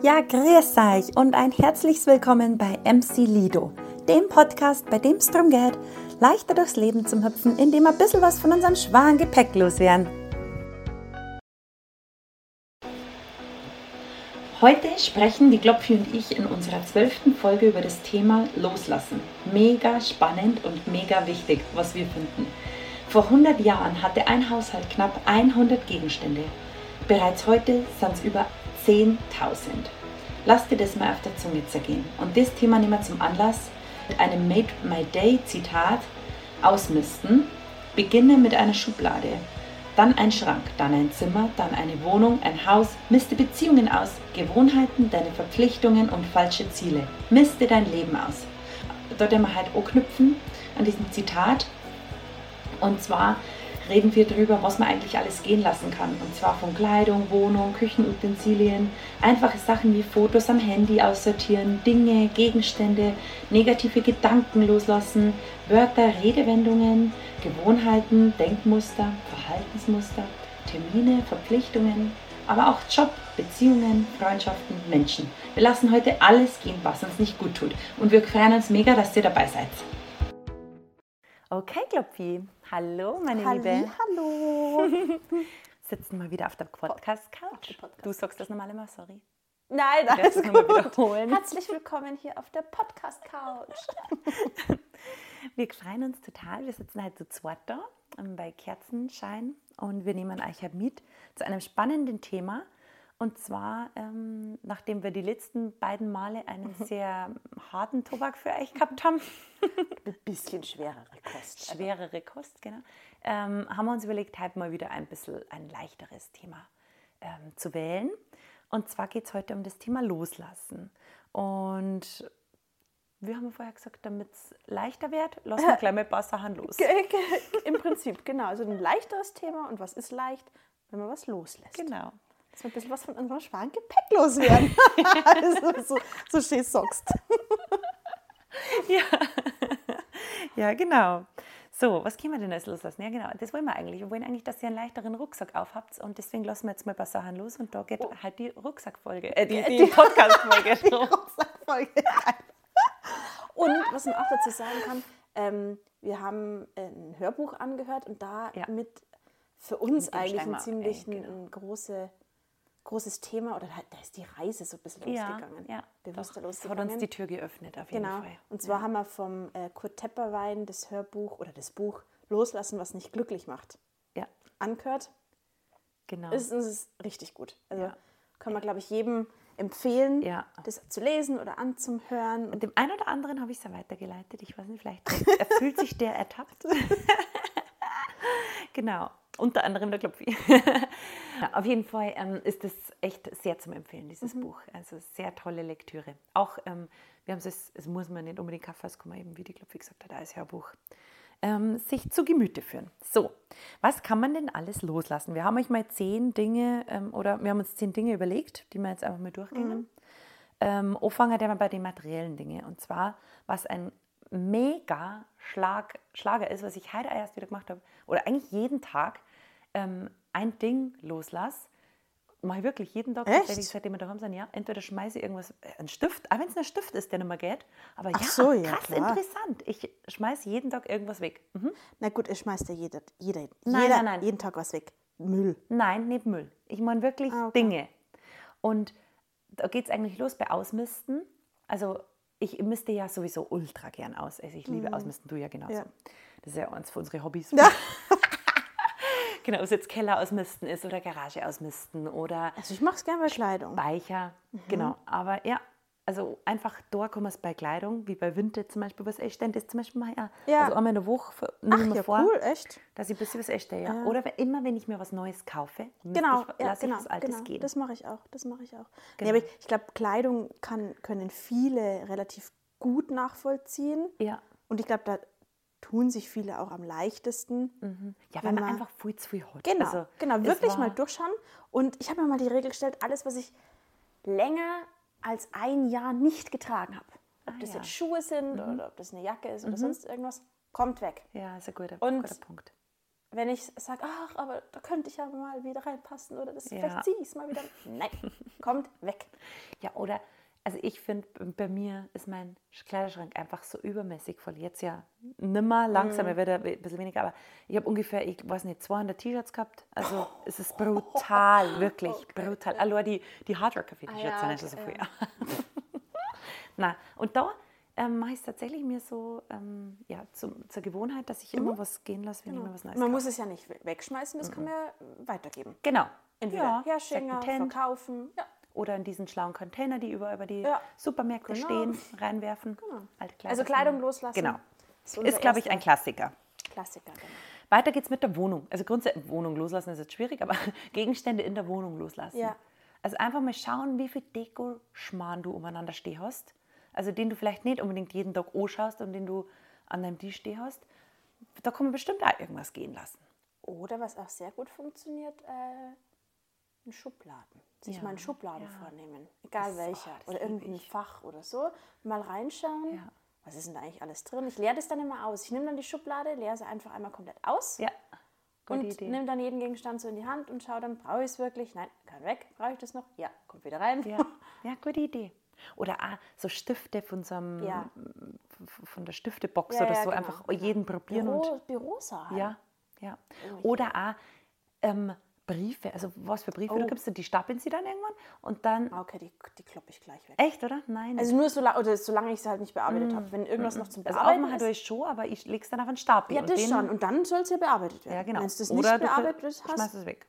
Ja, grüß euch und ein herzliches Willkommen bei MC Lido, dem Podcast, bei dem es darum geht, leichter durchs Leben zu hüpfen, indem wir ein bisschen was von unserem schweren Gepäck loswerden. Heute sprechen die Glopfi und ich in unserer zwölften Folge über das Thema Loslassen. Mega spannend und mega wichtig, was wir finden. Vor 100 Jahren hatte ein Haushalt knapp 100 Gegenstände. Bereits heute sind es über 10.000. Lass dir das mal auf der Zunge zergehen. Und das Thema nehmen wir zum Anlass mit einem Made My Day Zitat ausmisten. Beginne mit einer Schublade, dann ein Schrank, dann ein Zimmer, dann eine Wohnung, ein Haus. Miste Beziehungen aus, Gewohnheiten, deine Verpflichtungen und falsche Ziele. Miste dein Leben aus. Dort wir halt anknüpfen an diesem Zitat. Und zwar reden wir darüber, was man eigentlich alles gehen lassen kann. Und zwar von Kleidung, Wohnung, Küchenutensilien, einfache Sachen wie Fotos am Handy aussortieren, Dinge, Gegenstände, negative Gedanken loslassen, Wörter, Redewendungen, Gewohnheiten, Denkmuster, Verhaltensmuster, Termine, Verpflichtungen, aber auch Job, Beziehungen, Freundschaften, Menschen. Wir lassen heute alles gehen, was uns nicht gut tut. Und wir freuen uns mega, dass ihr dabei seid. Okay, Klopfi. Hallo, meine Halli, Liebe. Hallo. Sitzen wir wieder auf der Podcast-Couch. Podcast Du sagst das normal immer, sorry. Nein, Das alles gut. wiederholen. Herzlich willkommen hier auf der Podcast-Couch. Wir freuen uns total. Wir sitzen halt zu zweit da ähm, bei Kerzenschein und wir nehmen euch halt mit zu einem spannenden Thema. Und zwar, ähm, nachdem wir die letzten beiden Male einen sehr harten Tobak für euch gehabt haben, Ein bisschen schwerere Kost. schwerere Kost, genau, ähm, haben wir uns überlegt, heute mal wieder ein bisschen ein leichteres Thema ähm, zu wählen. Und zwar geht es heute um das Thema Loslassen. Und wir haben vorher gesagt, damit es leichter wird, lassen wir gleich mal ein paar Sachen los. Im Prinzip, genau. Also ein leichteres Thema. Und was ist leicht, wenn man was loslässt? Genau. Dass wir ein bisschen was von unserem schweren Gepäck loswerden. also, so, so schön sagst. Ja, genau. So, was können wir denn als loslassen? Ja, genau, das wollen wir eigentlich. Wir wollen eigentlich, dass ihr einen leichteren Rucksack aufhabt und deswegen lassen wir jetzt mal ein paar Sachen los und da geht halt die Rucksackfolge, äh, die, die, Podcast-Folge. Die Rucksackfolge. Und was man auch dazu sagen kann, ähm, wir haben ein Hörbuch angehört und da Ja. mit für uns eigentlich Steimer, ein ziemlich ey, ein, genau. große, großes Thema oder da, da ist die Reise so ein bisschen Ja, losgegangen. ja. Bewusster Doch, das hat losgegangen. uns die Tür geöffnet, auf jeden Genau. Fall. Und zwar haben wir vom äh, Kurt Tepperwein das Hörbuch oder das Buch Loslassen, was nicht glücklich macht, Ja, angehört. genau. Es ist, es ist richtig gut. Also Ja. kann man, glaube ich, jedem empfehlen, Ja. das zu lesen oder anzuhören. Und dem einen oder anderen habe ich es ja weitergeleitet. Ich weiß nicht, vielleicht fühlt sich der ertappt. genau, unter anderem der Klopfi. auf jeden Fall ähm, ist es echt sehr zum Empfehlen, dieses Buch. Also sehr tolle Lektüre. Auch, ähm, wir haben es, es muss man nicht unbedingt kaufen, es kann man eben, wie die Klopfi gesagt hat, als Hörbuch ähm, sich zu Gemüte führen. So, was kann man denn alles loslassen? Wir haben euch mal zehn Dinge ähm, oder wir haben uns zehn Dinge überlegt, die wir jetzt einfach mal durchgehen. Ähm, anfangen wir bei den materiellen Dingen. Und zwar, was ein mega Schlag, Schlager ist, was ich heute erst wieder gemacht habe, oder eigentlich jeden Tag ähm, ein Ding loslasse. Mache ich wirklich jeden Tag, Echt? seitdem wir daheim sind, ja. Entweder schmeiße ich irgendwas, äh, einen Stift, auch wenn es ein Stift ist, der nicht mehr geht. Aber ja, so, ja, krass klar. interessant. Ich schmeiße jeden Tag irgendwas weg. Mhm. Na gut, es schmeißt ja jeder, jeder, Nein, jeder nein, nein. jeden Tag was weg. Müll. Nein, nicht Müll. Ich meine wirklich Ah, okay. Dinge. Und da geht es eigentlich los bei Ausmisten. Also ich misste ja sowieso ultra gern aus. Also ich liebe Ausmisten, du ja genauso. Mhm. Ja. Das ist ja eins von unseren Hobbys. Ja. genau, ob es jetzt Keller ausmisten ist oder Garage ausmisten oder Also ich mache es gerne bei Kleidung. Speicher. Mhm. Genau, aber ja, also einfach da kommen wir es bei Kleidung, wie bei Winter zum Beispiel, was denn das zum Beispiel mal, ja. Ja. also einmal in der Woche nehme ich mir ja, vor, cool, echt? dass ich ein bisschen was echt ja. Ja. Oder wenn, immer, wenn ich mir was Neues kaufe, Genau, ich, ja, genau, ich was Altes genau. gehen. Das mache ich auch, das mache ich auch. Nee, Genau. aber ich, ich glaube, Kleidung kann, können viele relativ gut nachvollziehen. ja. Und ich glaube, da tun sich viele auch am leichtesten. ja, weil wenn man man- einfach viel zu viel hat. Genau, Also, genau, wirklich mal durchschauen. Und ich habe mir mal die Regel gestellt, alles, was ich länger als ein Jahr nicht getragen habe, ob das Ah, ja. Mhm. jetzt Schuhe sind oder ob das eine Jacke ist oder sonst irgendwas, kommt weg. Ja, ist ein guter, Und- guter Punkt. wenn ich sage, ach, aber da könnte ich ja mal wieder reinpassen oder das, Ja. vielleicht ziehe ich es mal wieder. Nein, kommt weg. Ja, oder, also ich finde, bei mir ist mein Kleiderschrank einfach so übermäßig voll. Jetzt ja nimmer, langsam, er wird ein bisschen weniger, aber ich habe ungefähr, ich weiß nicht, 200 T-Shirts gehabt. Also es ist brutal, wirklich brutal. Allein die, die Hardrock-Café-T-Shirts Ah ja, sind nicht so okay, viel. Na, und da ähm, mache ich es tatsächlich mir so ähm, ja, zum, zur Gewohnheit, dass ich immer was gehen lasse, wenn ich mir was Neues Mhm. Man kaufe. muss es ja nicht we- wegschmeißen, das kann man ja weitergeben. Genau. Entweder ja, Secondhand. verkaufen. Ja. Oder in diesen schlauen Container, die überall über die Ja. Supermärkte Genau. stehen, reinwerfen. Kleider Also Kleidung loslassen. Genau. ist Ist, glaube ich, ein Klassiker. Klassiker. Genau. Weiter geht's mit der Wohnung. Also grundsätzlich, Wohnung loslassen ist jetzt schwierig, aber Gegenstände in der Wohnung loslassen. Ja. Also einfach mal schauen, wie viel Deko-Schmarrn du umeinander stehen hast. Also den du vielleicht nicht unbedingt jeden Tag anschaust und den du an deinem Tisch stehen hast. Da kann man bestimmt auch irgendwas gehen lassen. Oder was auch sehr gut funktioniert, äh, in Schubladen. Sich Ja, mal in Schubladen ja. vornehmen. Egal welcher. oh, oder irgendein. Fach oder so. Mal reinschauen. Ja. Was ist denn da eigentlich alles drin? Ich leere das dann immer aus. Ich nehme dann die Schublade, leere sie einfach einmal komplett aus. Ja, gute und nehme dann jeden Gegenstand so in die Hand und schaue dann, brauche ich es wirklich? Nein, kann weg. Brauche ich das noch? Ja, kommt wieder rein. Ja, ja gute Idee. Oder auch so Stifte von so einem, Ja. von der Stiftebox Ja, oder so, genau, einfach jeden probieren und Büro, Bürosaal. Ja, ja. Oder auch ähm, Briefe. Also was für Briefe du Oh. gibst, die stapeln sie dann irgendwann und dann. Ah, Okay, die, die kloppe ich gleich weg. Echt, oder? Nein. Also nur so la- oder solange ich es halt nicht bearbeitet habe. Wenn irgendwas noch zum also Bearbeiten aufmachen ist. ich schon, aber ich lege es dann auf einen Stapel. Ja, das den- schon. Und dann soll es ja bearbeitet werden. Ja, genau. Wenn du das oder nicht du bearbeitet schmeißt hast. es weg.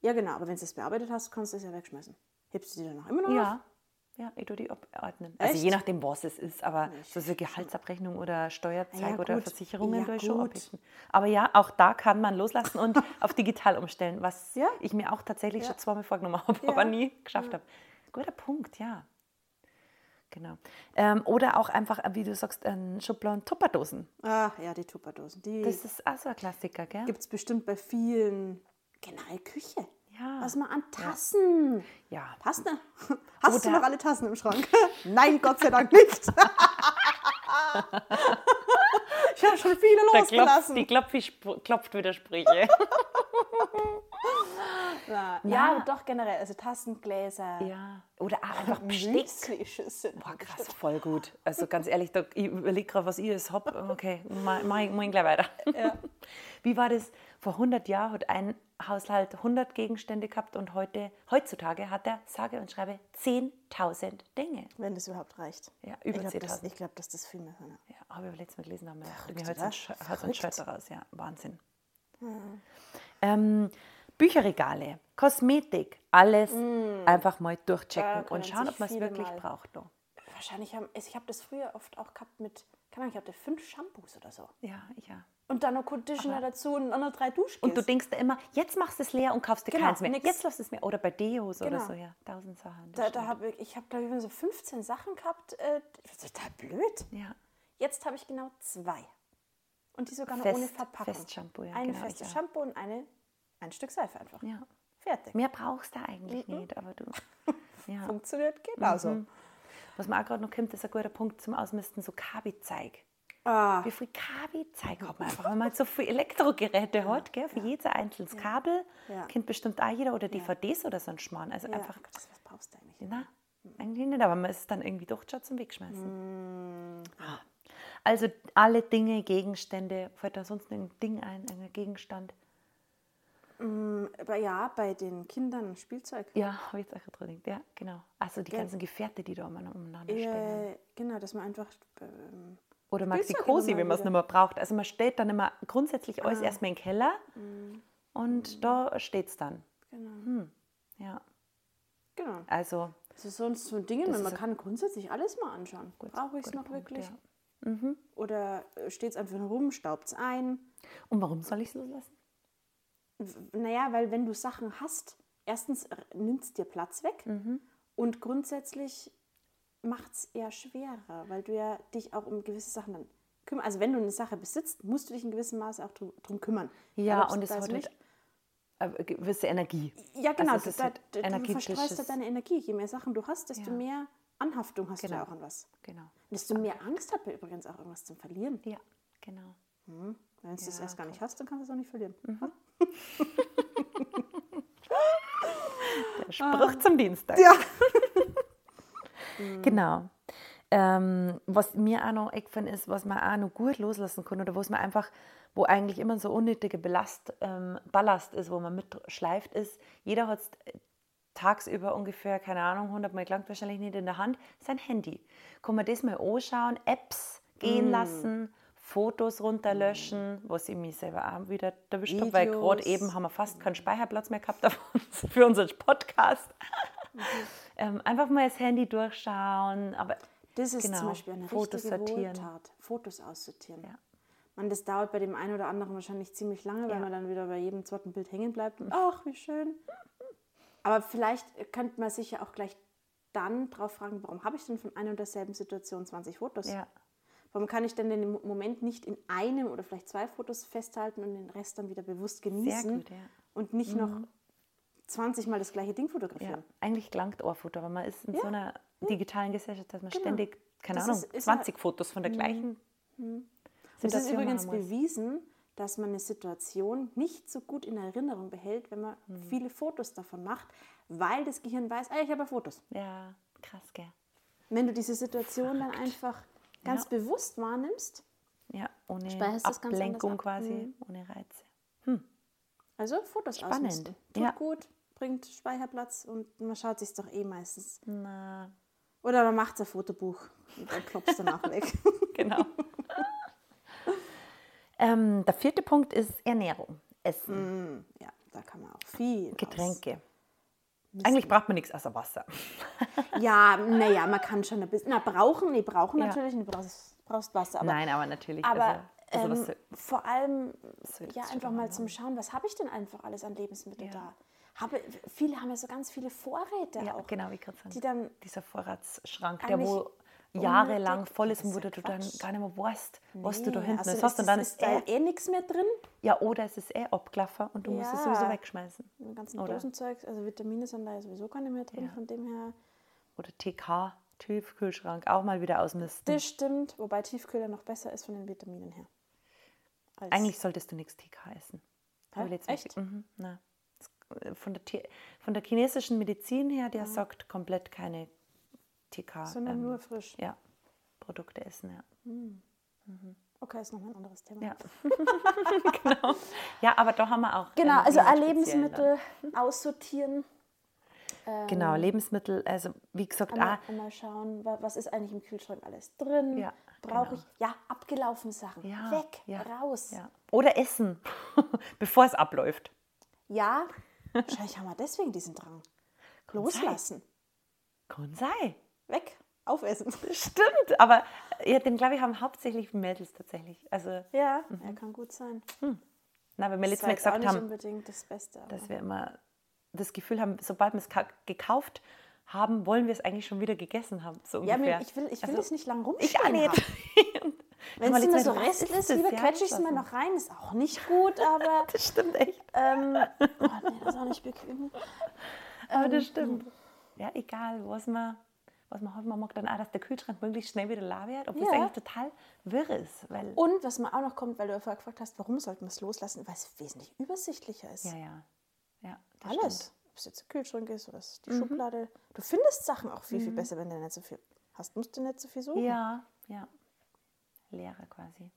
Ja, genau. Aber wenn du es bearbeitet hast, kannst du es ja wegschmeißen. Hebst du die dann noch immer noch auf? Ja. Ich tue die abordnen. Also Echt? je nachdem, was es ist, aber Nicht. so eine Gehaltsabrechnung oder Steuerzeig Ja, oder. Versicherungen Ja, tue ich schon abheften. Aber ja, auch da kann man loslassen und auf digital umstellen, was Ja. ich mir auch tatsächlich Ja. schon zweimal vorgenommen habe, aber nie geschafft habe. Guter Punkt, ja. Genau. Ähm, oder auch einfach, äh, wie du sagst, ein Schubladen Tupperdosen. Ah, ja, die Tupperdosen. Die Das ist auch so ein Klassiker, gell? gibt es bestimmt bei vielen. Generell Küche. Ja. Was mal an Tassen. Ja. Hast du? Hast du Oder- noch alle Tassen im Schrank? Nein, Gott sei Dank nicht. ich habe schon viele Da klopft, losgelassen. die Klopfi klopft Widersprüche. ja, ja, doch generell. Also Tassen, Gläser, ja. Oder auch einfach Besteck. Boah, krass, voll gut. Also ganz ehrlich, da, ich überlege gerade, was ich jetzt habe. Okay, mach, ich- gleich weiter. Wie war das? Vor 100 Jahren hat ein Haushalt 100 Gegenstände gehabt und heute, heutzutage hat er, sage und schreibe, 10.000 Dinge. Wenn das überhaupt reicht. Ja, über ich glaube, das, 10.000. ich glaub, dass das viel mehr sind. ja. Ja, habe ich letztes Mal gelesen, haben wir Verrückt, heute oder? ein. Shirt daraus. Ja, Wahnsinn. Ähm, Bücherregale, Kosmetik, alles einfach mal durchchecken und schauen, ob man es wirklich mal- braucht. noch. Wahrscheinlich haben, ich habe das früher oft auch gehabt mit, keine Ahnung, ich hatte fünf Shampoos oder so. Ja, ja. Und dann noch Conditioner dazu und noch drei Duschgels. Und du denkst dir immer, jetzt machst du es leer und kaufst dir Genau, keins mehr. nix. Jetzt lässt es mehr. Oder bei Deos oder Genau. so, ja. Tausend Sachen. da, da hab ich, ich habe, glaube ich, so 15 Sachen gehabt. Äh, total blöd. ja. Jetzt habe ich genau zwei. Und die sogar noch Fest- ohne Verpackung. Festshampoo, ja, Ein genau, festes ich auch. Shampoo und eine, ein Stück Seife einfach. ja. Fertig. Mehr brauchst du eigentlich nicht, aber du. Ja. Funktioniert genauso. Mhm. Was mir auch gerade noch kommt, ist ein guter Punkt zum Ausmisten, so Kabi-Zeig. Ah, Wie viel Kabi-Zeig hat man einfach, wenn man so viele Elektrogeräte hat, gell? für jedes einzelnes Kabel, Ja. kennt bestimmt auch jeder oder DVDs oder so ein Schmarrn. Also ja. einfach, das, was brauchst du eigentlich? na, eigentlich nicht, aber man ist es dann irgendwie doch schon zum Wegschmeißen. Mm. Ah. Also alle Dinge, Gegenstände, fällt da sonst ein Ding ein, ein Gegenstand? Aber ja, bei den Kindern Spielzeug. Ja, habe ich jetzt auch dran. Ja, genau. Also die ganzen Gefährte, die da umeinander umeinander stehen. Äh, genau, dass man einfach. Ähm, Oder Maxi Spielzeug Cosi, immer wenn man es nicht mehr braucht. Also man steht dann immer grundsätzlich Ah. alles erstmal im Keller Mhm. und da steht es dann. genau. Ja, genau. also Das ist sonst so ein Ding, man ist- kann grundsätzlich alles mal anschauen. Brauche ich es noch Punkt, wirklich? ja. Oder steht es einfach nur rum, staubt es ein? Und warum soll ich es loslassen? Naja, weil wenn du Sachen hast, erstens nimmt es dir Platz weg Mhm. und grundsätzlich macht es eher schwerer, weil du ja dich auch um gewisse Sachen dann kümmerst. Also wenn du eine Sache besitzt, musst du dich in gewissem Maße auch drum, drum kümmern. Ja, und es da hat halt eine gewisse Energie. Ja, genau. Also es ist da, halt da, du verstreust energetisches- halt deine Energie. Je mehr Sachen du hast, desto Ja. mehr Anhaftung hast du Genau. ja auch an was. Genau. Desto mehr Angst hat man übrigens auch irgendwas zum Verlieren. Ja, genau. Wenn du es Ja, erst gar nicht hast, dann kannst du es auch nicht verlieren. Der Spruch zum Dienstag. Ja. Genau. Ähm, was mir auch noch eingefallen ist, was man auch noch gut loslassen kann oder was man einfach, wo eigentlich immer so unnötige Belast, ähm, Ballast ist, wo man mitschleift, ist, jeder hat tagsüber ungefähr, keine Ahnung, 100 Mal gelangt wahrscheinlich nicht in der Hand, sein Handy. Kann man das mal anschauen, Apps gehen lassen, Fotos runterlöschen, was ich mich selber auch wieder erwischt habe, weil gerade eben haben wir fast keinen Speicherplatz mehr gehabt für unseren Podcast. Ähm, einfach mal das Handy durchschauen, aber Das ist Genau, zum Beispiel eine Fotos richtige sortieren. Wohltat. Fotos aussortieren. Ja. Man, das dauert bei dem einen oder anderen wahrscheinlich ziemlich lange, weil Ja. man dann wieder bei jedem zweiten Bild hängen bleibt. Und, ach, wie schön. Aber vielleicht könnte man sich ja auch gleich dann drauf fragen, warum habe ich denn von einer und derselben Situation 20 Fotos? ja, Warum kann ich denn den Moment nicht in einem oder vielleicht zwei Fotos festhalten und den Rest dann wieder bewusst genießen gut, ja. Mhm. und nicht noch 20 Mal das gleiche Ding ja. fotografieren? Eigentlich gelangt Ohrfoto, aber man ist in so einer digitalen Gesellschaft, dass man Genau. ständig, keine Das Ahnung, ist- ist ja- 20 Fotos von der gleichen Und es ist übrigens bewiesen, dass man eine Situation nicht so gut in Erinnerung behält, wenn man Hm. viele Fotos davon macht, weil das Gehirn weiß, ah, ich habe ja Fotos. Ja, krass, gell? Wenn du diese Situation dann einfach ganz Ja. bewusst wahrnimmst, Ja, ohne Ablenkung ab. quasi, Mhm. ohne Reize. Also Fotos Spannend. ausmisten. Tut Ja. gut, bringt Speicherplatz und man schaut sich doch eh meistens. Na, Oder man macht ein Fotobuch und dann klopft danach weg. genau. ähm, der vierte Punkt ist Ernährung, Essen, Mm, ja, da kann man auch viel. Getränke. Eigentlich braucht man nichts außer Wasser. Ja, naja, man kann schon ein bisschen. Na, brauchen, nee, brauchen Ja. natürlich, du brauchst, brauchst Wasser. Aber Nein, aber natürlich. Aber also, also ähm, vor allem ja einfach mal zum Schauen, was habe ich denn einfach alles an Lebensmitteln Ja. da? Habe, viele haben ja so ganz viele Vorräte ja, auch. genau, wie gerade die dann- Dieser Vorratsschrank, der wo jahrelang voll ist und wo ja du dann gar nicht mehr weißt, was du da Nee, hinten also hast. ist, Und dann ist ist da eh, eh nichts mehr drin. ja, oder es ist eh abgelaufen und du musst es Ja. sowieso wegschmeißen. Im ganzen Oder? Dosenzeug, also Vitamine sind da ja sowieso gar nicht mehr drin, Ja. von dem her. Oder TK, Tiefkühlschrank, auch mal wieder ausmisten. Das stimmt, wobei Tiefkühler noch besser ist von den Vitaminen her. Als- Eigentlich solltest du nichts TK essen. Letztens- Echt? Mhm. Das- äh, Von der, von der chinesischen Medizin her, der sagt komplett keine TK. sondern ähm, nur frisch. Ja, Produkte essen, ja. Okay, ist nochmal ein anderes Thema. Ja. genau. Ja, aber da haben wir auch. Genau, ähm, also Lebensmittel aussortieren. Dann. Genau, Lebensmittel, also wie gesagt, Einmal, ah, einmal schauen, wa- was ist eigentlich im Kühlschrank alles drin? Ja, Brauche genau. ich, ja, abgelaufene Sachen. ja, Weg, ja, raus. Oder essen, bevor es abläuft. Ja, wahrscheinlich haben wir deswegen diesen Drang. Loslassen. Kann sein. Weg, aufessen. Stimmt, aber ja, den glaube ich haben hauptsächlich Mädels tatsächlich. Also, Ja, ja kann gut sein. na, weil wir letztes Mal gesagt haben, das Beste. Dass wir immer das Gefühl haben, sobald wir es ka- gekauft haben, wollen wir es eigentlich schon wieder gegessen haben. So ja, ungefähr. mir, ich will, ich will Also, es nicht lang Ich rumstehen auch nicht. Wenn es immer so Mal, was Rest ist lieber Ja, quetsche ich es immer so. noch rein. Ist auch nicht gut, aber Das stimmt echt. ähm, oh, nee, das ist auch nicht bequem. Aber Ähm, das stimmt. Ja, egal, was man, was man. Man mag dann auch, dass der Kühlschrank möglichst schnell wieder leer wird, obwohl es Ja. eigentlich total wirr ist. Weil, Und was mir auch noch kommt, weil du ja vorher gefragt hast, warum sollten wir es loslassen, weil es wesentlich übersichtlicher ist. ja, ja. ja das Alles. stimmt. Ob es jetzt der Kühlschrank ist oder die Mhm. Schublade. Du findest Sachen auch viel, viel besser, wenn du nicht so viel hast. Musst du nicht so viel suchen. Ja, ja. Leere quasi.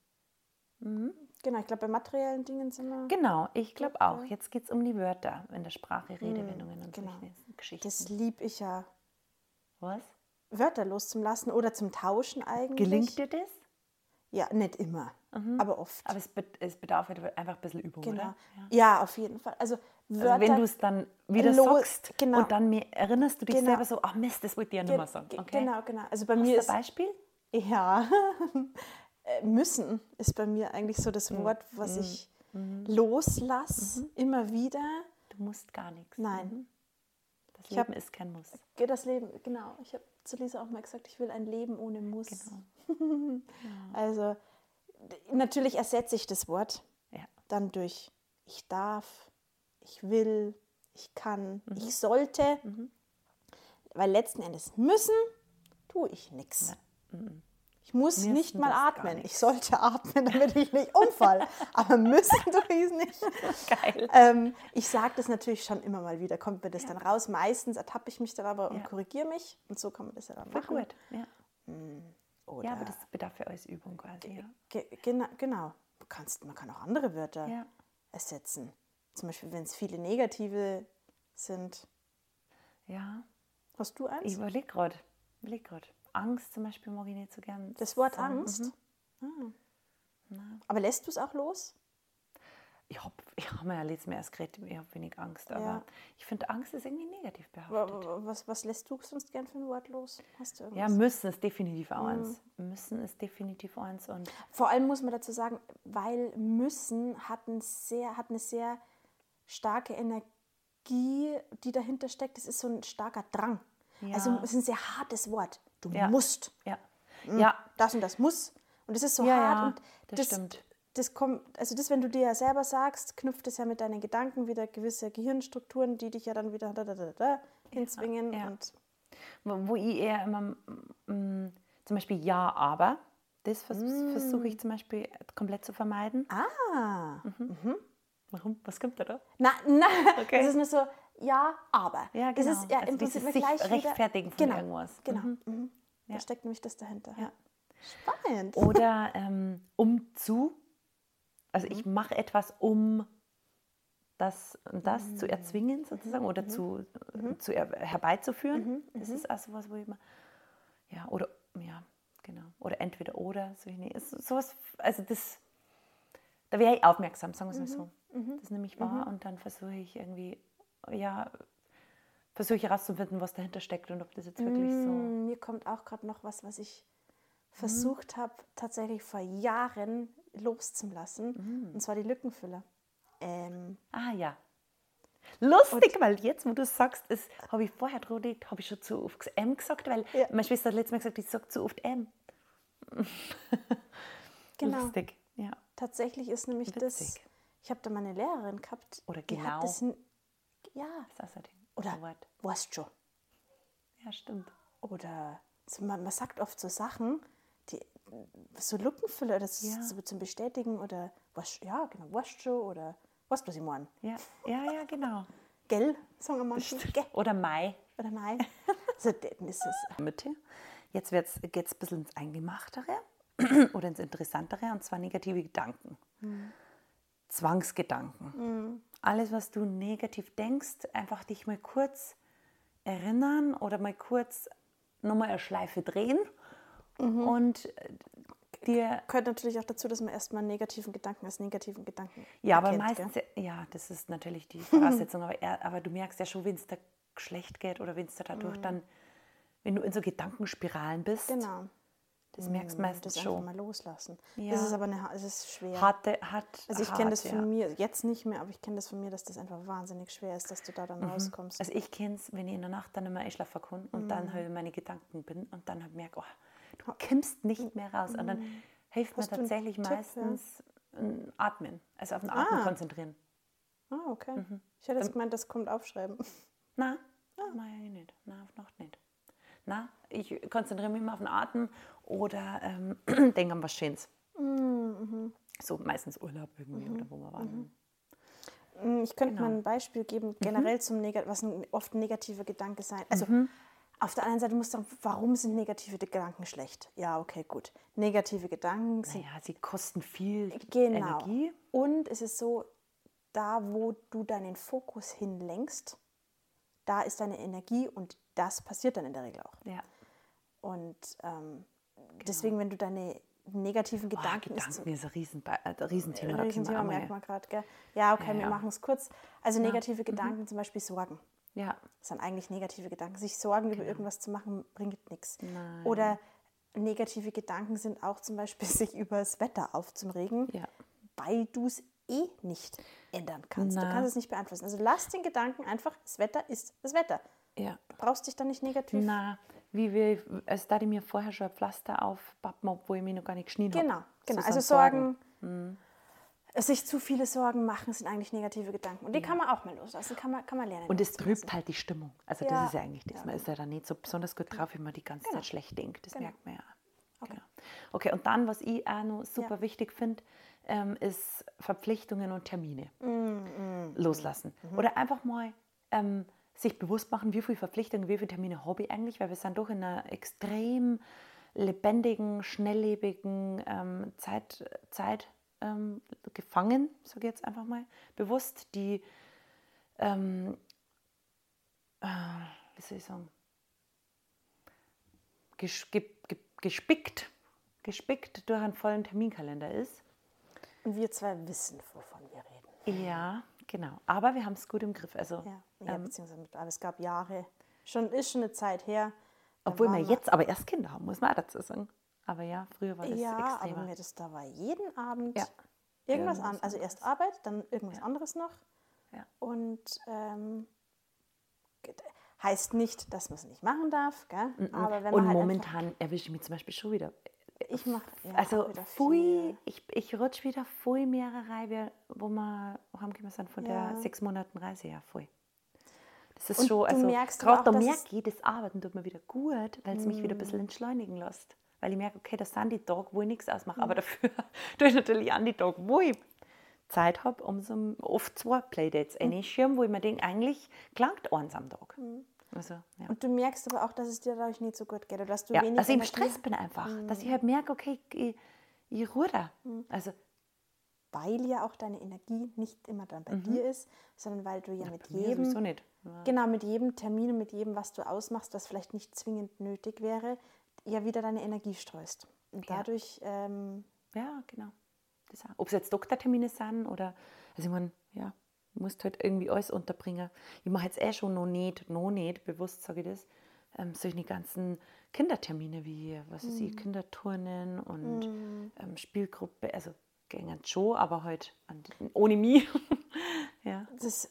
Genau, ich glaube, bei materiellen Dingen sind wir. Genau, ich glaube auch. Jetzt geht es um die Wörter in der Sprache, Redewendungen und genau. solche Geschichten. Das lieb ich ja. was? Wörter loszulassen oder zum Tauschen eigentlich. Gelingt dir das? Ja, nicht immer, aber oft. Aber es, be es bedarf halt einfach ein bisschen Übung, genau. oder? Ja. auf jeden Fall. Also Wörter. Also wenn du es dann wieder Lo- sagst genau. und dann mir erinnerst du dich Genau. selber so, ach Mist, das wollte ich ja nicht mehr sagen. ge- Okay? Genau, genau. Also bei Hast mir ist ein Beispiel? ja Äh, müssen ist bei mir eigentlich so das Wort, was ich loslasse immer wieder. Du musst gar nichts. Nein. Mhm. Das Ich hab- Leben ist kein Muss. Geht das Leben, genau. Ich habe zu Lisa auch mal gesagt, ich will ein Leben ohne Muss. Genau. Also natürlich ersetze ich das Wort Ja. dann durch ich darf, ich will, ich kann, Mhm. ich sollte. Weil letzten Endes müssen tue ich nichts. Ich muss ist nicht mal atmen. Ich sollte atmen, damit ich nicht umfall. Aber müssen tue ich es nicht. Geil. Ähm, ich sage das natürlich schon immer mal wieder, kommt mir das dann raus. Meistens ertappe ich mich dann aber und Ja. korrigiere mich. Und so kann man das ja dann machen. gut. Ja. Oder ja, aber das bedarf ja alles Übung quasi. Ja. Ge genau, genau. Du kannst, man kann auch andere Wörter Ja. ersetzen. Zum Beispiel, wenn es viele negative sind. ja. Hast du eins? Ich überlege gerade. Überleg grad. Angst zum Beispiel mag ich nicht so gern. das Wort sagen. Angst? Mhm. Ah. Aber lässt du es auch los? Ich habe ich hab mir ja letztes Mal erst geredet, ich habe wenig Angst, aber Ja. ich finde, Angst ist irgendwie negativ behaftet. wa- Was, was lässt du sonst gern für ein Wort los? Hast du Ja, irgendwas? müssen ist definitiv auch Mhm. eins. Müssen ist definitiv eins und Vor allem muss man dazu sagen, weil müssen hat, ein sehr, hat eine sehr starke Energie, die dahinter steckt. Es ist so ein starker Drang. Also Ja. es ist ein sehr hartes Wort. Du Ja. musst. ja. Ja, Das und das muss. Und es ist so Ja, hart. und das stimmt. Das kommt, also das, wenn du dir ja selber sagst, knüpft es ja mit deinen Gedanken wieder gewisse Gehirnstrukturen, die dich ja dann wieder da, da, da, da, hinzwingen. Und wo, wo ich eher immer mm, zum Beispiel ja, aber, das vers Mm. versuche ich zum Beispiel komplett zu vermeiden. ah, Warum? Was kommt da da? Na, na, Okay. das ist nur so, ja, aber. Ja, Das genau. ist ja Also im Prinzip gleich sich wieder- rechtfertigen von genau, irgendwas. Genau. Mhm. Mhm. Da Ja. steckt nämlich das dahinter. Ja. Spannend. Oder ähm, um zu. Also Mhm. ich mache etwas, um das und das Mhm. zu erzwingen sozusagen oder zu, zu er, herbeizuführen. Mhm. Das ist auch sowas, wo ich immer, ja, oder, ja, genau. Oder entweder oder, so sowas, also das, da wäre ich aufmerksam, sagen wir es Mhm. mal so. Das nehme ich wahr und dann versuche ich irgendwie, ja, versuche ich herauszufinden, was dahinter steckt und ob das jetzt wirklich so. Mm, Mir kommt auch gerade noch was, was ich versucht habe, tatsächlich vor Jahren loszulassen. Und zwar die Lückenfüller. Ähm, Ah ja. Lustig, weil jetzt, wo du sagst, es habe ich vorher drüber habe ich schon zu oft M gesagt, weil Ja. meine Schwester hat letztes Mal gesagt, ich sage zu oft M. genau. Lustig, ja. Tatsächlich ist nämlich das. Ich habe da mal eine Lehrerin gehabt. Oder die genau. das. Ja. Das ist so Ding. Oder Wort. weißt schon. Ja, stimmt. Oder so, man, man sagt oft so Sachen, die so Lückenfüller, das Ja. ist so zum Bestätigen oder was, ja, genau, weißt schon oder weißt du, was ich meine? Ja, ja, ja, genau. Gell, sagen manche. Gell. Oder Mai. Oder nein. Also, das ist es. Mitte. Jetzt geht es ein bisschen ins Eingemachtere oder ins Interessantere, und zwar negative Gedanken. Zwangsgedanken. Alles, was du negativ denkst, einfach dich mal kurz erinnern oder mal kurz nochmal eine Schleife drehen und äh, dir Gehört natürlich auch dazu, dass man erstmal einen negativen Gedanken als negativen Gedanken Ja, aber erkennt, meistens, ja, das ist natürlich die Voraussetzung, aber, er, aber du merkst ja schon, wenn es da schlecht geht oder wenn es da dadurch dann, wenn du in so Gedankenspiralen bist, Gell? Genau. Das merkst du Das meistens einfach schon. mal loslassen. Ja. Das ist aber eine, es ist schwer. Hatte, hat, also ich kenne das von ja. mir, jetzt nicht mehr, aber ich kenne das von mir, dass das einfach wahnsinnig schwer ist, dass du da dann rauskommst. Also ich kenne es, wenn ich in der Nacht dann immer einschlafen kann und Mhm. dann halt meine Gedanken bin und dann halt merke, oh, du kommst nicht mehr raus. Und dann hilft mir Mhm. Hast du einen tatsächlich Tipp, ja? meistens ein Atmen, also auf den Atmen Ah. konzentrieren. ah, okay. Ich hätte jetzt gemeint, das kommt aufschreiben. Na, nein, nicht. Na, auf Nacht nicht. Na, ich konzentriere mich immer auf den Atem oder ähm, denke an was Schönes. So meistens Urlaub irgendwie oder wo wir waren. Mm, Ich könnte Genau. mal ein Beispiel geben, generell zum Neg was ein, oft negativer Gedanke sein. Also Mhm. auf der einen Seite musst du sagen, warum sind negative Gedanken schlecht? Ja, okay, gut. Negative Gedanken sind Naja, sie kosten viel Genau. Energie. Und es ist so, da wo du deinen Fokus hinlenkst, da ist deine Energie und das passiert dann in der Regel auch. Ja. Und ähm, deswegen, wenn du deine negativen Gedanken, Gedanken ist ist ein Riesenbe äh, Riesenthema. ein wir Riesenthema, merkt man gerade. gell? Ja, okay, Ja, wir ja. machen es kurz. Also negative Gedanken, zum Beispiel Sorgen. Ja, Das sind eigentlich negative Gedanken. Sich Sorgen über irgendwas zu machen, bringt nichts. Genau. Nein. Oder negative Gedanken sind auch zum Beispiel, sich über das Wetter aufzuregen, Ja. weil du es eh nicht ändern kannst. Du Na. kannst es nicht beeinflussen. Also lass den Gedanken einfach, das Wetter ist das Wetter. ja. Du brauchst dich da nicht negativ. Na, wie wir, also da ich mir vorher schon ein Pflaster aufpappen, obwohl ich mich noch gar nicht geschnien habe. Genau, genau. So also sind Sorgen, Mhm. sich zu viele Sorgen machen, sind eigentlich negative Gedanken. Und die kann man auch mal loslassen, kann man, kann man lernen. Und es trübt halt die Stimmung. Also Ja. das ist ja eigentlich das. Man ist ja dann nicht so besonders gut drauf, wenn man die ganze Zeit schlecht denkt. Das Genau. merkt man ja. Genau. Okay, und dann, was ich auch noch super wichtig finde, ähm, ist Verpflichtungen und Termine loslassen. Oder einfach mal ähm, sich bewusst machen, wie viele Verpflichtungen, wie viele Termine habe ich eigentlich, weil wir sind doch in einer extrem lebendigen, schnelllebigen ähm, Zeit, Zeit ähm, gefangen, sage ich jetzt einfach mal, bewusst, die, ähm, äh, wie soll ich sagen, ges ge ge gespickt, gespickt durch einen vollen Terminkalender ist. Und wir zwei wissen, wovon wir reden. Ja, genau. Aber wir haben es gut im Griff. Also, Ja, ja beziehungsweise mit, aber es gab Jahre, schon ist schon eine Zeit her. obwohl wir jetzt aber erst Kinder haben, muss man auch dazu sagen. Aber ja, früher war das Ja, aber extremer. mir das da war jeden Abend Ja. irgendwas Irgendwas an. Also erst Arbeit, dann irgendwas anderes noch. Ja. Und ähm, heißt nicht, dass man es nicht machen darf, gell? Aber wenn man Und halt momentan erwische ich mich zum Beispiel schon wieder. Ich mache ja, also viel. ich, ich rutsche wieder voll mehrere wo wir heimgekommen sind von Ja. der sechs Monaten Reise, ja voll. Das ist Und schon, also gerade da merke es- ich, das Arbeiten tut mir wieder gut, weil es mich wieder ein bisschen Mm. entschleunigen lässt. Weil ich merke, okay, das sind die Tage, wo ich nichts ausmache, aber dafür tue ich natürlich an die Tage, wo ich Zeit habe, um so oft zwei Playdates Mm. einschirmen, wo ich mir denke, eigentlich klangt eins am Tag. Also, ja. Und du merkst aber auch, dass es dir dadurch nicht so gut geht oder dass du Ja, wenig also im Energie- Stress bin einfach, dass Mm. ich halt merke, okay, ich, ich ruhe da. Also weil ja auch deine Energie nicht immer dann bei dir ist, sondern weil du ja, mit Mhm. mir jedem. Ja. genau mit jedem Termin und mit jedem, was du ausmachst, was vielleicht nicht zwingend nötig wäre, ja wieder deine Energie streust. Und Ja. dadurch ähm, Ja, genau. Ob es jetzt Doktortermine sind oder, also ich meine, ja, musst halt irgendwie alles unterbringen. Ich mache jetzt eh schon noch nicht, noch nicht, bewusst sage ich das, ähm, solche ganzen Kindertermine wie, was Mhm. ich, Kinderturnen und ähm, Spielgruppe, also gängen schon, aber halt an, ohne mich. ja. das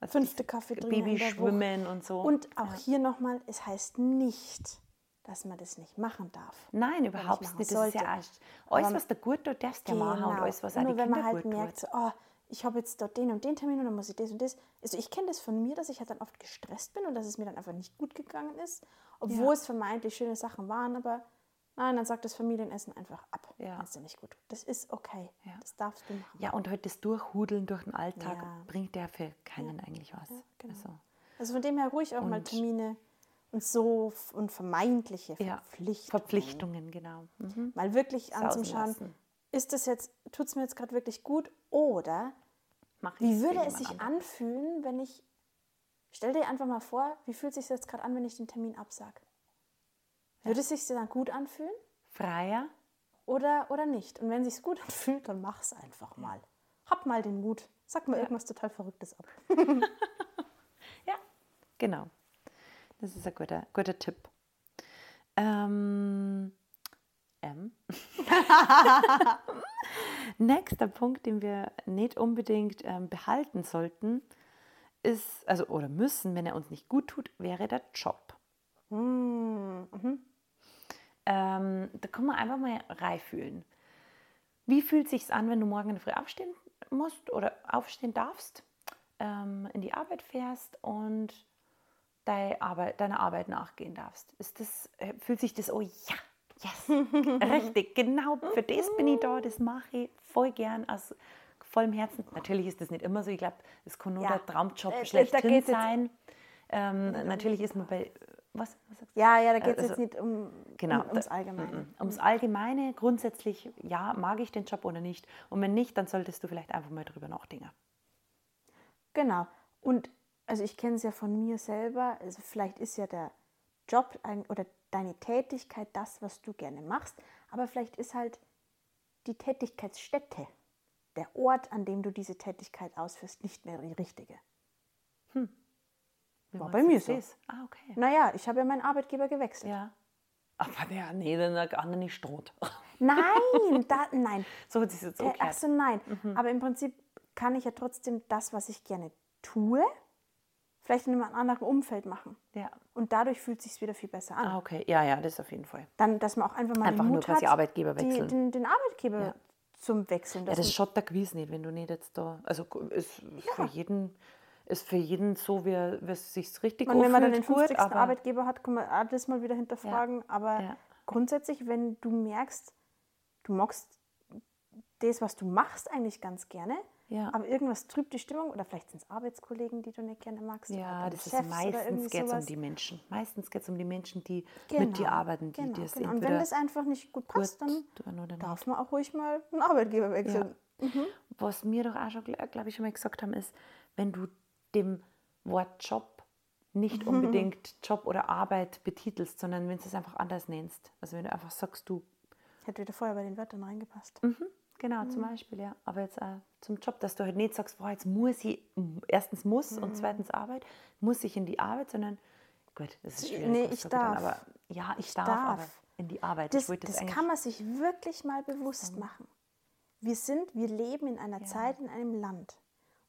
Also fünfte Kaffee trinken der. Babyschwimmen und so. Und auch hier nochmal, es heißt nicht, dass man das nicht machen darf. Nein, überhaupt nicht. Das ist ja sollte. erst, alles, was dir gut tut, darfst du ja machen und alles, was auch Nur die wenn Kinder man halt gut merkt, so, oh, ich habe jetzt dort den und den Termin und dann muss ich das und das. Also ich kenne das von mir, dass ich halt dann oft gestresst bin und dass es mir dann einfach nicht gut gegangen ist, obwohl Ja. es vermeintlich schöne Sachen waren, aber nein, dann sagt das Familienessen einfach ab, Ja. wenn es dir nicht gut tut. Das ist okay, Ja. das darfst du machen. Ja, und halt das Durchhudeln durch den Alltag Ja. bringt ja für keinen eigentlich was. genau. also, Also von dem her ruhig auch mal Und- Termine und so und vermeintliche Verpflichtungen. Verpflichtungen, genau. Mhm. Mal wirklich anzuschauen. Ist das jetzt, tut es mir jetzt gerade wirklich gut oder Wie würde es sich jemand anfühlen, wenn ich. Stell dir einfach mal vor, wie fühlt es sich jetzt gerade an, wenn ich den Termin absage? Würde es sich dann gut anfühlen Freier, oder, oder nicht? Und wenn es sich gut anfühlt, dann mach es einfach mal. Hab mal den Mut. Sag mal irgendwas total Verrücktes ab. ja, genau. Das ist ein guter, guter Tipp. Ähm, M. Nächster Punkt, den wir nicht unbedingt ähm, behalten sollten, ist, also oder müssen, wenn er uns nicht gut tut, wäre der Job. Hm, mhm. Ähm, da kann man einfach mal reinfühlen. Wie fühlt sich's an, wenn du morgen in der Früh aufstehen musst oder aufstehen darfst, ähm, in die Arbeit fährst und deine Arbeit, deiner Arbeit nachgehen darfst? Ist das, äh, fühlt sich das, oh ja, yes, richtig, genau, für das bin ich da, das mache ich voll gern aus vollem Herzen. Natürlich ist das nicht immer so, ich glaube, es kann nur Ja. der Traumjob Äh, da schlechthin sein. Ähm, natürlich ist man bei, was, was sagst du? Ja, ja, da geht es Also, jetzt nicht um, Genau, um, ums Allgemeine. mhm. Ums Allgemeine, grundsätzlich, ja, mag ich den Job oder nicht? Und wenn nicht, dann solltest du vielleicht einfach mal drüber nachdenken. Genau. Und also ich kenne es ja von mir selber. Also vielleicht ist ja der Job ein, oder deine Tätigkeit das, was du gerne machst. Aber vielleicht ist halt die Tätigkeitsstätte, der Ort, an dem du diese Tätigkeit ausführst, nicht mehr die richtige. Wie War bei mir so. ist? Ah, okay. Naja, ich habe ja meinen Arbeitgeber gewechselt. Ja. Aber ja, nee, dann der andere nicht Stroh. Nein, da, nein. So jetzt Äh, okay. Ach so, nein. Aber im Prinzip kann ich ja trotzdem das, was ich gerne tue, vielleicht in einem anderen Umfeld machen. Ja. Und dadurch fühlt es sich wieder viel besser an. Ah, okay. Ja, ja, das auf jeden Fall. Dann, dass man auch einfach mal Einfach den nur Mut quasi hat, Arbeitgeber die, wechseln. den, den Arbeitgeber Ja. zum Wechseln. Ja, das schaut der Quiz nicht, wenn du nicht jetzt da. Also ist für jeden ist für jeden so, wie es sich richtig und wenn man dann den anfühlt, 50. gut, aber Arbeitgeber hat, kann man auch das mal wieder hinterfragen. Aber Ja. grundsätzlich, wenn du merkst, du magst das, was du machst, eigentlich ganz gerne, Ja. aber irgendwas trübt die Stimmung oder vielleicht sind es Arbeitskollegen, die du nicht gerne magst. Ja, oder das Chefs ist meistens geht es um die Menschen. Meistens geht es um die Menschen, die mit dir Genau, arbeiten, die genau, dir genau. Und wenn das einfach nicht gut passt, dann oder nicht. darf man auch ruhig mal einen Arbeitgeber wechseln. Was wir doch auch schon, glaube ich, schon mal gesagt haben, ist, wenn du dem Wort Job nicht unbedingt Job oder Arbeit betitelst, sondern wenn du es einfach anders nennst. Also wenn du einfach sagst, du, Hätte wieder vorher bei den Wörtern reingepasst. Genau, Mhm. zum Beispiel, ja, aber jetzt auch zum Job, dass du halt nicht sagst, boah, jetzt muss ich, erstens muss Mhm. und zweitens Arbeit, muss ich in die Arbeit, sondern, gut, das ist schwierig. Nee, ich dann, darf. Aber ja, ich, Ich darf, darf. aber in die Arbeit. Das, das eigentlich- kann man sich wirklich mal bewusst machen. Wir sind, wir leben in einer Zeit, in einem Land,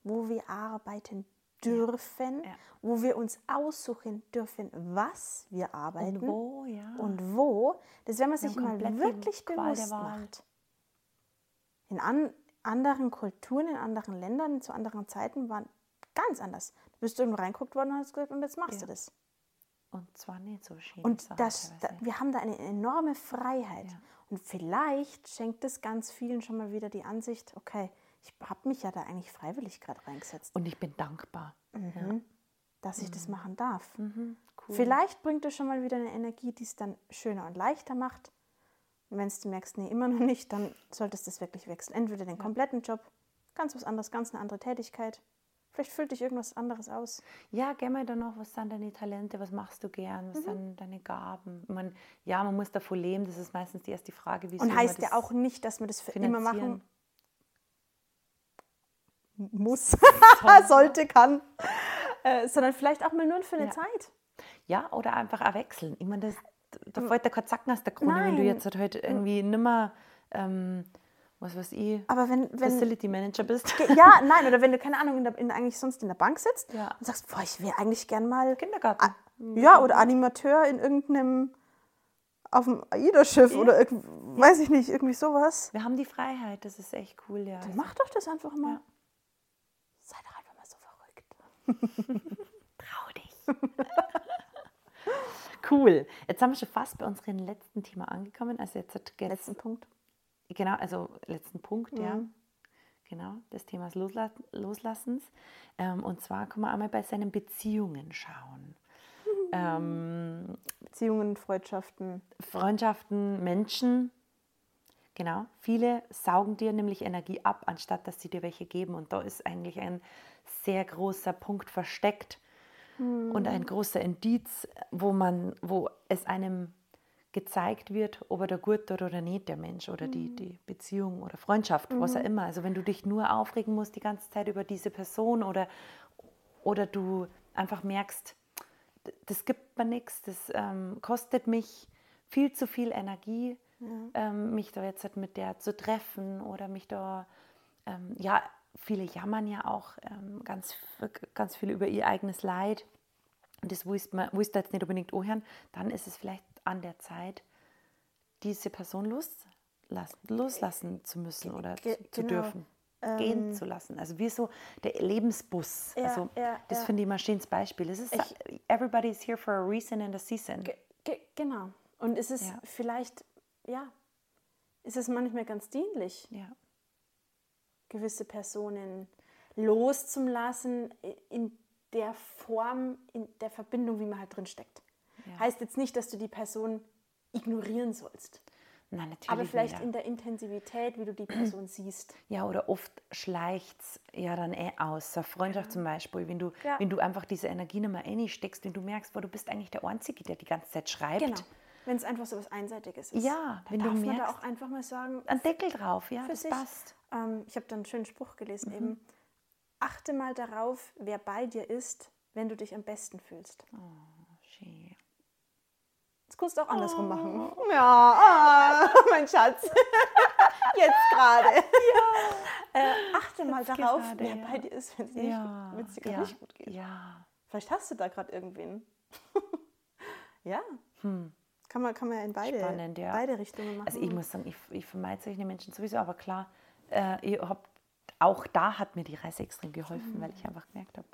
wo wir arbeiten dürfen, Ja. wo wir uns aussuchen dürfen, was wir arbeiten und wo, ja. und wo. Das, wenn man sich mal wirklich bewusst macht. In an, anderen Kulturen, in anderen Ländern, zu anderen Zeiten waren ganz anders. Du bist irgendwo reinguckt worden und hast gesagt, und jetzt machst Ja. du das. und zwar nicht so schön. Und das, da, wir haben da eine enorme Freiheit. Ja. Und vielleicht schenkt es ganz vielen schon mal wieder die Ansicht, okay, ich habe mich ja da eigentlich freiwillig gerade reingesetzt, Und ich bin dankbar. Mhm. dass ich das machen darf. Mhm, cool. Vielleicht bringt es schon mal wieder eine Energie, die es dann schöner und leichter macht. Wenn du merkst, nee, immer noch nicht, dann solltest du das wirklich wechseln. Entweder den kompletten Job, ganz was anderes, ganz eine andere Tätigkeit. Vielleicht füllt dich irgendwas anderes aus. Ja, geh mal dann noch, was sind deine Talente, was machst du gern, Mhm. was sind deine Gaben? Mein, ja, man muss davon leben, das ist meistens die erste Frage. Wie Und heißt man ja auch nicht, dass man das für immer machen muss, sollte, kann, äh, sondern vielleicht auch mal nur für eine Ja. Zeit. Ja, oder einfach auch wechseln. Ich meine, das, da fällt der kein Zacken aus der Krone, wenn du Nein. jetzt halt heute irgendwie nimmer, ähm, was weiß ich, Aber wenn, wenn Facility Manager bist. ja, nein, oder wenn du keine Ahnung in der, in, eigentlich sonst in der Bank sitzt Ja. und sagst, boah, ich wäre eigentlich gern mal Kindergarten. Ah, ja oder Animateur in irgendeinem auf dem AIDA-Schiff oder irgend, weiß ich nicht, irgendwie sowas. Wir haben die Freiheit, das ist echt cool, ja. Dann mach doch das einfach mal. Ja. Sei doch einfach mal so verrückt. Trau dich. cool. Jetzt sind wir schon fast bei unserem letzten Thema angekommen. Also jetzt hat geht's- Letzten Punkt. Genau, also letzten Punkt, ja. Mhm. Genau, des Themas Losla Loslassens. Ähm, und zwar kann man einmal bei seinen Beziehungen schauen. ähm, Beziehungen, Freundschaften. Freundschaften, Menschen. Genau, viele saugen dir nämlich Energie ab, anstatt dass sie dir welche geben. Und da ist eigentlich ein sehr großer Punkt versteckt und ein großer Indiz, wo, man, wo es einem gezeigt wird, ob er da gut tut oder nicht, der Mensch oder die, die Beziehung oder Freundschaft, was auch immer. Also wenn du dich nur aufregen musst die ganze Zeit über diese Person oder, oder du einfach merkst, das gibt mir nichts, das ähm, kostet mich viel zu viel Energie, ähm, mich da jetzt halt mit der zu treffen oder mich da, ähm, ja, viele jammern ja auch ähm, ganz, ganz viel über ihr eigenes Leid und das willst du jetzt nicht unbedingt anhören, dann ist es vielleicht an der Zeit, diese Person loslassen, loslassen zu müssen oder ge- zu, genau. dürfen. Gehen zu lassen. Also wie so der Lebensbus. Ja, also ja, das ja. finde ich immer ein schönes Beispiel. Es ist, Ich- everybody is here for a reason and a season. Ge ge genau. Und es ist vielleicht, ja, ist es manchmal ganz dienlich, Ja. Gewisse Personen loszulassen in der Form, in der Verbindung, wie man halt drin steckt. Ja. Heißt jetzt nicht, dass du die Person ignorieren sollst, Nein, natürlich aber vielleicht nicht. in der Intensivität, wie du die Person siehst. Ja, oder oft schleicht es ja dann eh aus. So Freundschaft zum Beispiel, wenn du, Ja. wenn du einfach diese Energie nicht mehr einsteckst, wenn du merkst, boah, du bist eigentlich der Einzige, der die ganze Zeit schreibt. Genau. Wenn es einfach so was Einseitiges ist. Ja, da wenn du darf man da merkst- auch einfach mal sagen, Ein Deckel drauf, ja, für das sich. passt. Ähm, ich habe da einen schönen Spruch gelesen Mhm. eben. Achte mal darauf, wer bei dir ist, wenn du dich am besten fühlst. Schön. Das kannst du auch andersrum Oh. machen. Ja, ah, mein Schatz. Jetzt gerade. Äh, achte mal Jetzt darauf, gerade, wer ja. bei dir ist, wenn es dir, Ja, nicht, dir ja, gut geht. ja. Vielleicht hast du da gerade irgendwen. ja. Kann, man, kann man in beide. Spannend, ja. beide Richtungen machen. Also ich muss sagen, ich, ich vermeide solche Menschen sowieso, aber klar, äh, ich hab, auch da hat mir die Reise extrem geholfen, weil ich einfach gemerkt habe,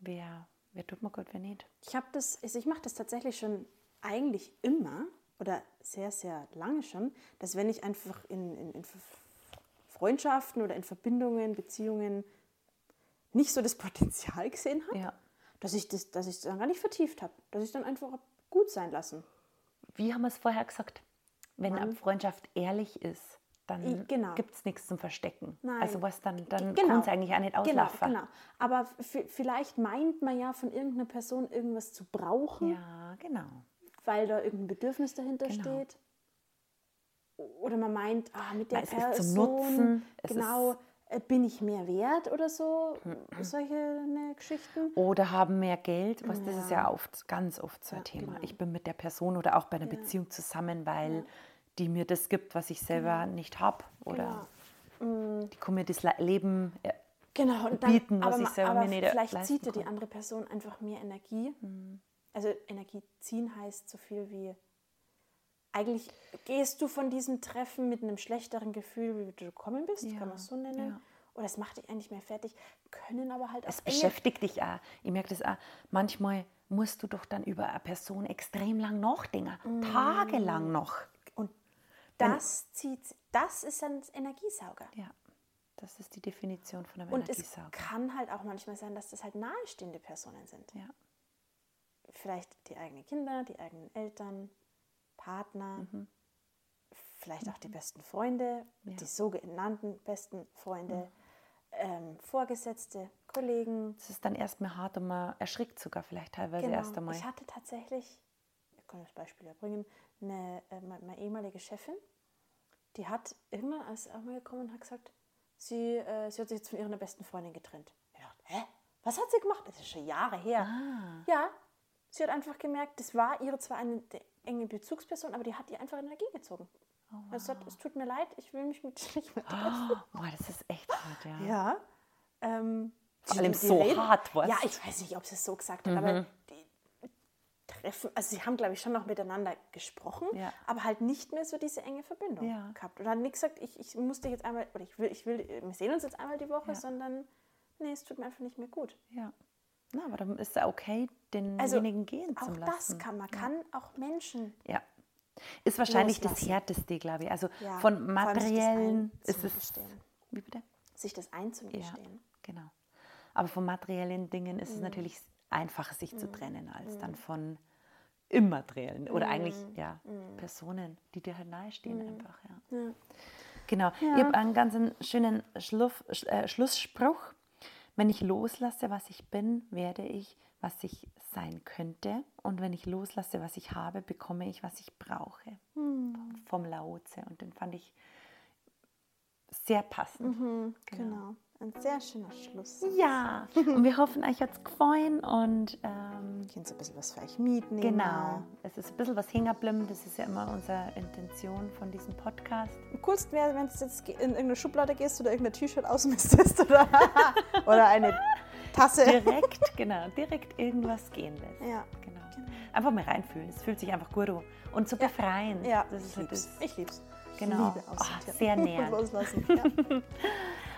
wer, wer tut mir gut, wer nicht. Ich habe das, also ich mache das tatsächlich schon eigentlich immer. oder sehr, sehr lange schon, dass wenn ich einfach in, in, in Freundschaften oder in Verbindungen, Beziehungen nicht so das Potenzial gesehen habe, Ja. dass ich das, dass ich es dann gar nicht vertieft habe, dass ich dann einfach hab gut sein lassen. Wie haben wir es vorher gesagt? Wenn eine Mann. Freundschaft ehrlich ist, dann genau. gibt es nichts zum Verstecken. Nein. Also was dann, dann Genau. kann es eigentlich auch nicht Genau, auslaufen. genau. Aber v- vielleicht meint man ja von irgendeiner Person irgendwas zu brauchen, Ja, genau. weil da irgendein Bedürfnis dahinter Genau. steht. Oder man meint, ah, mit der Es ist zum Person, Nutzen, es genau, äh, bin ich mehr wert oder so. Mhm. Solche ne, Geschichten. Oder haben mehr Geld, was das ist Ja. ja oft, ganz oft so ein Ja, Thema. genau. Ich bin mit der Person oder auch bei einer Beziehung zusammen, weil die mir das gibt, was ich selber nicht habe. Oder Genau. die kann mir das Le- Leben äh, Genau, und dann, bieten, was aber, ich selber aber mir nicht vielleicht leisten zieht ja die andere Person einfach mehr Energie. Also Energie ziehen heißt so viel wie, eigentlich gehst du von diesem Treffen mit einem schlechteren Gefühl, wie du gekommen bist, Ja, kann man es so nennen. ja. Oder es macht dich eigentlich mehr fertig, können aber halt auch Es beschäftigt dich auch. Ich merke das auch. Manchmal musst du doch dann über eine Person extrem lang nachdenken. Mm. Tagelang noch. Und das zieht, das ist ein Energiesauger. Ja, das ist die Definition von einem Und es Energiesauger. kann halt auch manchmal sein, dass das halt nahestehende Personen sind. Ja. Vielleicht die eigenen Kinder, die eigenen Eltern, Partner, vielleicht auch die besten Freunde, Ja. die sogenannten besten Freunde, ähm, Vorgesetzte, Kollegen. Das ist dann erstmal hart und man erschrickt sogar vielleicht teilweise erst einmal. Genau. Ich hatte tatsächlich, ich kann das Beispiel ja bringen, eine, äh, meine, ehemalige Chefin, die hat irgendwann als auch mal gekommen und hat gesagt, sie, äh, sie hat sich jetzt von ihrer besten Freundin getrennt. Ich dachte, hä? Was hat sie gemacht? Das ist schon Jahre her. Ah. Ja, sie hat einfach gemerkt, das war ihre zwar eine enge Bezugsperson, aber die hat ihr einfach Energie gezogen. Oh, sie sagt, es tut mir leid, ich will mich mit dir nicht mehr treffen. Oh, boah, das ist echt hart, ja. Ja. Ähm, Vor allem so reden- hart, was? Ja, ich weiß nicht, ob sie es so gesagt hat, aber die treffen, also sie haben, glaube ich, schon noch miteinander gesprochen, Ja. aber halt nicht mehr so diese enge Verbindung Ja. gehabt. Und hat nicht gesagt, ich, ich muss dich jetzt einmal, oder ich will, ich will, wir sehen uns jetzt einmal die Woche, Ja. sondern nee, es tut mir einfach nicht mehr gut. Ja. Na, aber dann ist es okay, denjenigen gehen zu Also Auch lassen. das kann man, kann auch Menschen Ja. Ist wahrscheinlich das Loslassen. Härteste, glaube ich. Also Ja, von das materiellen ist es. Wie bitte? sich das Ja, einzugestehen. genau. Aber von materiellen Dingen ist es Mhm. natürlich einfacher, sich zu trennen, als dann von immateriellen oder eigentlich Mhm. ja, Personen, die dir halt nahestehen einfach. Ja. Ja. Genau. Ich habe einen ganz schönen Schluff, Sch- äh, Schlussspruch. Wenn ich loslasse, was ich bin, werde ich, was ich sein könnte. Und wenn ich loslasse, was ich habe, bekomme ich, was ich brauche. Vom Laoze. Und den fand ich sehr passend. Genau. Ein sehr schöner Schluss. Ja, und wir hoffen, euch hat es gefallen und ähm, Könnt ihr ein bisschen was für euch mitnehmen. genau, es ist ein bisschen was hängen geblieben. Das ist ja immer unsere Intention von diesem Podcast. Am coolsten wäre, wenn du jetzt in irgendeine Schublade gehst oder irgendein T-Shirt ausmistest oder, oder eine Tasse. Direkt, genau, direkt irgendwas gehen lässt. Ja. Genau. Einfach mal reinfühlen. Es fühlt sich einfach gut an. Und so befreien. Ja, das ist ich lieb's. das. Ich lieb's. Genau. Liebe aussortieren. sehr nähernd. Loslassen. Ja.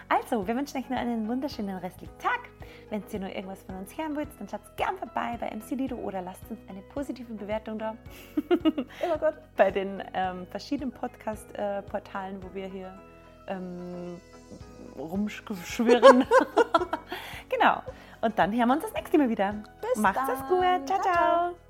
Also, wir wünschen euch noch einen wunderschönen restlichen Tag. Wenn ihr noch irgendwas von uns hören wollt, dann schaut gern vorbei bei MC Lido oder lasst uns eine positive Bewertung da Immer gut. bei den ähm, verschiedenen Podcast-Portalen, wo wir hier ähm, rumschwirren. genau. Und dann hören wir uns das nächste Mal wieder. Bis Macht's es dann. gut. Ciao, Ciao, ciao. ciao.